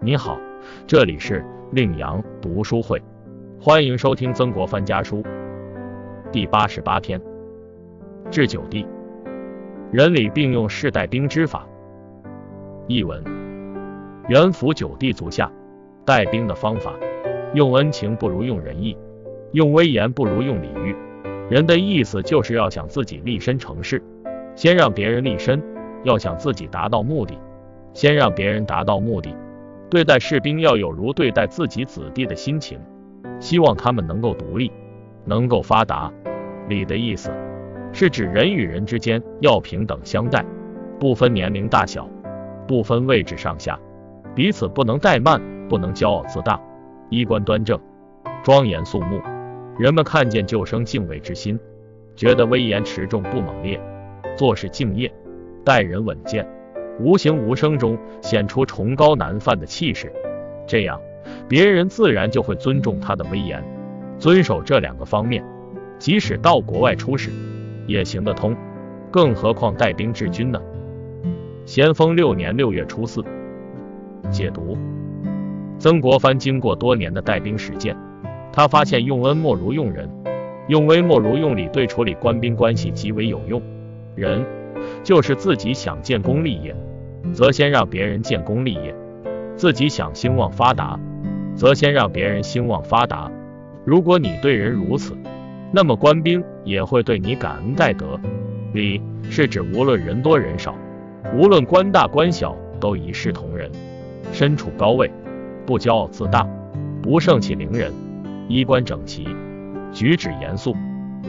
你好，这里是令阳读书会，欢迎收听曾国藩家书第八十八篇，治九地，仁礼并用，世代兵之法。译文：元辅九地足下，带兵的方法，用恩情不如用仁义，用威严不如用礼遇。人的意思就是要想自己立身成事，先让别人立身；要想自己达到目的，先让别人达到目的。对待士兵要有如对待自己子弟的心情，希望他们能够独立，能够发达。礼的意思是指人与人之间要平等相待，不分年龄大小，不分位置上下，彼此不能怠慢，不能骄傲自大，衣冠端正，庄严肃穆。人们看见就生敬畏之心，觉得威严持重不猛烈，做事敬业，待人稳健，无形无声中显出崇高难犯的气势。这样，别人自然就会尊重他的威严。遵守这两个方面，即使到国外出使也行得通，更何况带兵治军呢？咸丰六年六月初四，解读：曾国藩经过多年的带兵实践。他发现用恩莫如用人，用威莫如用礼，对处理官兵关系极为有用。人就是自己想建功立业，则先让别人建功立业；自己想兴旺发达，则先让别人兴旺发达。如果你对人如此，那么官兵也会对你感恩戴德。礼是指无论人多人少，无论官大官小，都一视同仁，身处高位，不骄傲自大，不盛气凌人。衣冠整齐，举止严肃，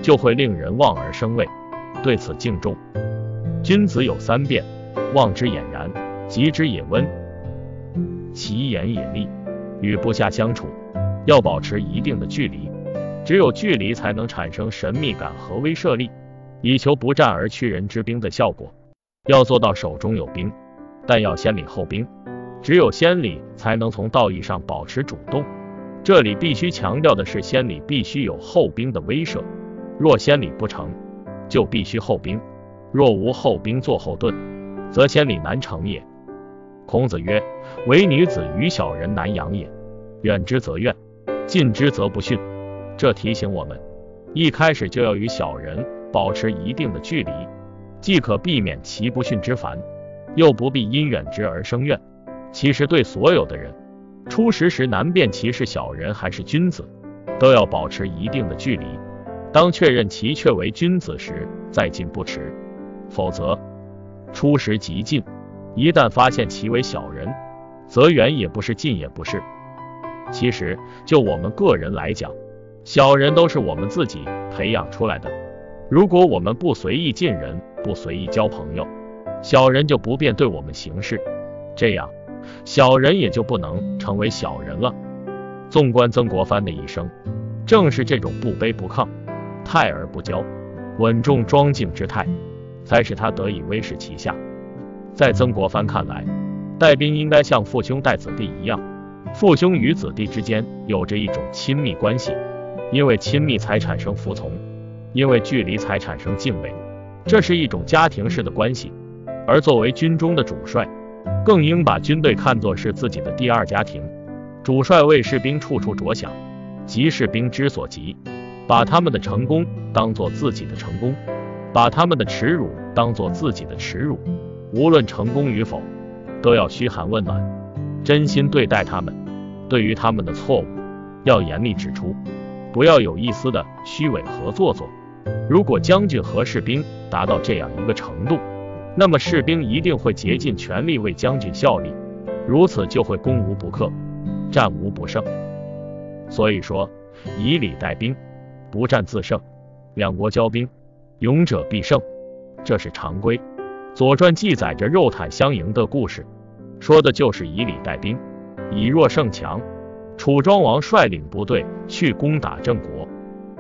就会令人望而生畏，对此敬重。君子有三变：望之俨然，及之也温，其言也厉。与部下相处，要保持一定的距离，只有距离才能产生神秘感和威慑力，以求不战而屈人之兵的效果。要做到手中有兵，但要先礼后兵，只有先礼，才能从道义上保持主动。这里必须强调的是，先礼必须有后兵的威慑。若先礼不成就必须后兵；若无后兵做后盾，则先礼难成也。孔子曰：“唯女子与小人难养也，远之则怨，近之则不逊。”这提醒我们，一开始就要与小人保持一定的距离，既可避免其不逊之烦，又不必因远之而生怨。其实对所有的人。初识时难辨其是小人还是君子，都要保持一定的距离。当确认其确为君子时，再进不迟。否则，初识即进，一旦发现其为小人，则远也不是，近也不是。其实，就我们个人来讲，小人都是我们自己培养出来的。如果我们不随意近人，不随意交朋友，小人就不便对我们行事。这样。小人也就不能成为小人了。纵观曾国藩的一生，正是这种不卑不亢、泰而不骄、稳重庄敬之态，才使他得以威势旗下。在曾国藩看来，带兵应该像父兄带子弟一样，父兄与子弟之间有着一种亲密关系，因为亲密才产生服从，因为距离才产生敬畏，这是一种家庭式的关系。而作为军中的主帅，更应把军队看作是自己的第二家庭。主帅为士兵处处着想，急士兵之所急，把他们的成功当做自己的成功，把他们的耻辱当做自己的耻辱。无论成功与否，都要嘘寒问暖，真心对待他们。对于他们的错误，要严厉指出，不要有一丝的虚伪和做作。如果将军和士兵达到这样一个程度，那么士兵一定会竭尽全力为将军效力，如此就会攻无不克，战无不胜。所以说，以礼待兵，不战自胜。两国交兵，勇者必胜，这是常规。《左传》记载着肉袒相迎的故事，说的就是以礼待兵，以弱胜强。楚庄王率领部队去攻打郑国。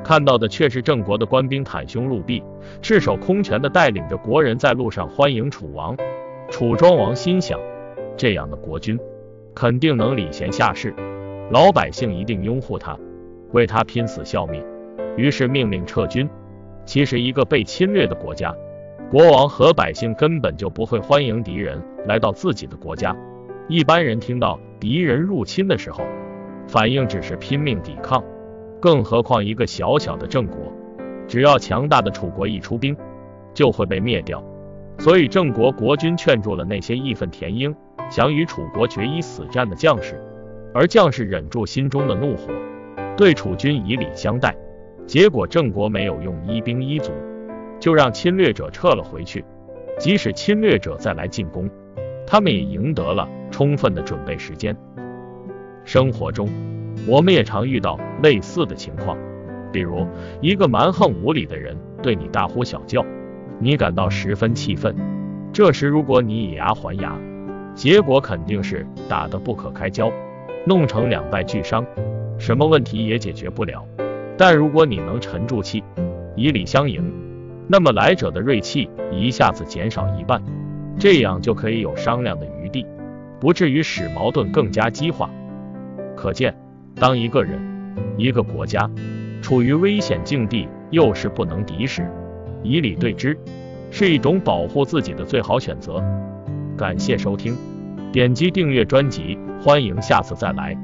看到的却是郑国的官兵袒胸露臂、赤手空拳的带领着国人在路上欢迎楚王。楚庄王心想，这样的国君肯定能礼贤下士，老百姓一定拥护他，为他拼死效命。于是命令撤军。其实，一个被侵略的国家，国王和百姓根本就不会欢迎敌人来到自己的国家。一般人听到敌人入侵的时候，反应只是拼命抵抗，更何况一个小小的郑国，只要强大的楚国一出兵，就会被灭掉。所以郑国国君劝住了那些义愤填膺、想与楚国决一死战的将士，而将士忍住心中的怒火，对楚军以礼相待。结果郑国没有用一兵一卒，就让侵略者撤了回去。即使侵略者再来进攻，他们也赢得了充分的准备时间。生活中，我们也常遇到类似的情况，比如一个蛮横无理的人对你大呼小叫，你感到十分气愤。这时，如果你以牙还牙，结果肯定是打得不可开交，弄成两败俱伤，什么问题也解决不了。但如果你能沉住气，以礼相迎，那么来者的锐气一下子减少一半，这样就可以有商量的余地，不至于使矛盾更加激化。可见，当一个人、一个国家处于危险境地，又是不能敌时，以礼对之，是一种保护自己的最好选择。感谢收听，点击订阅专辑，欢迎下次再来。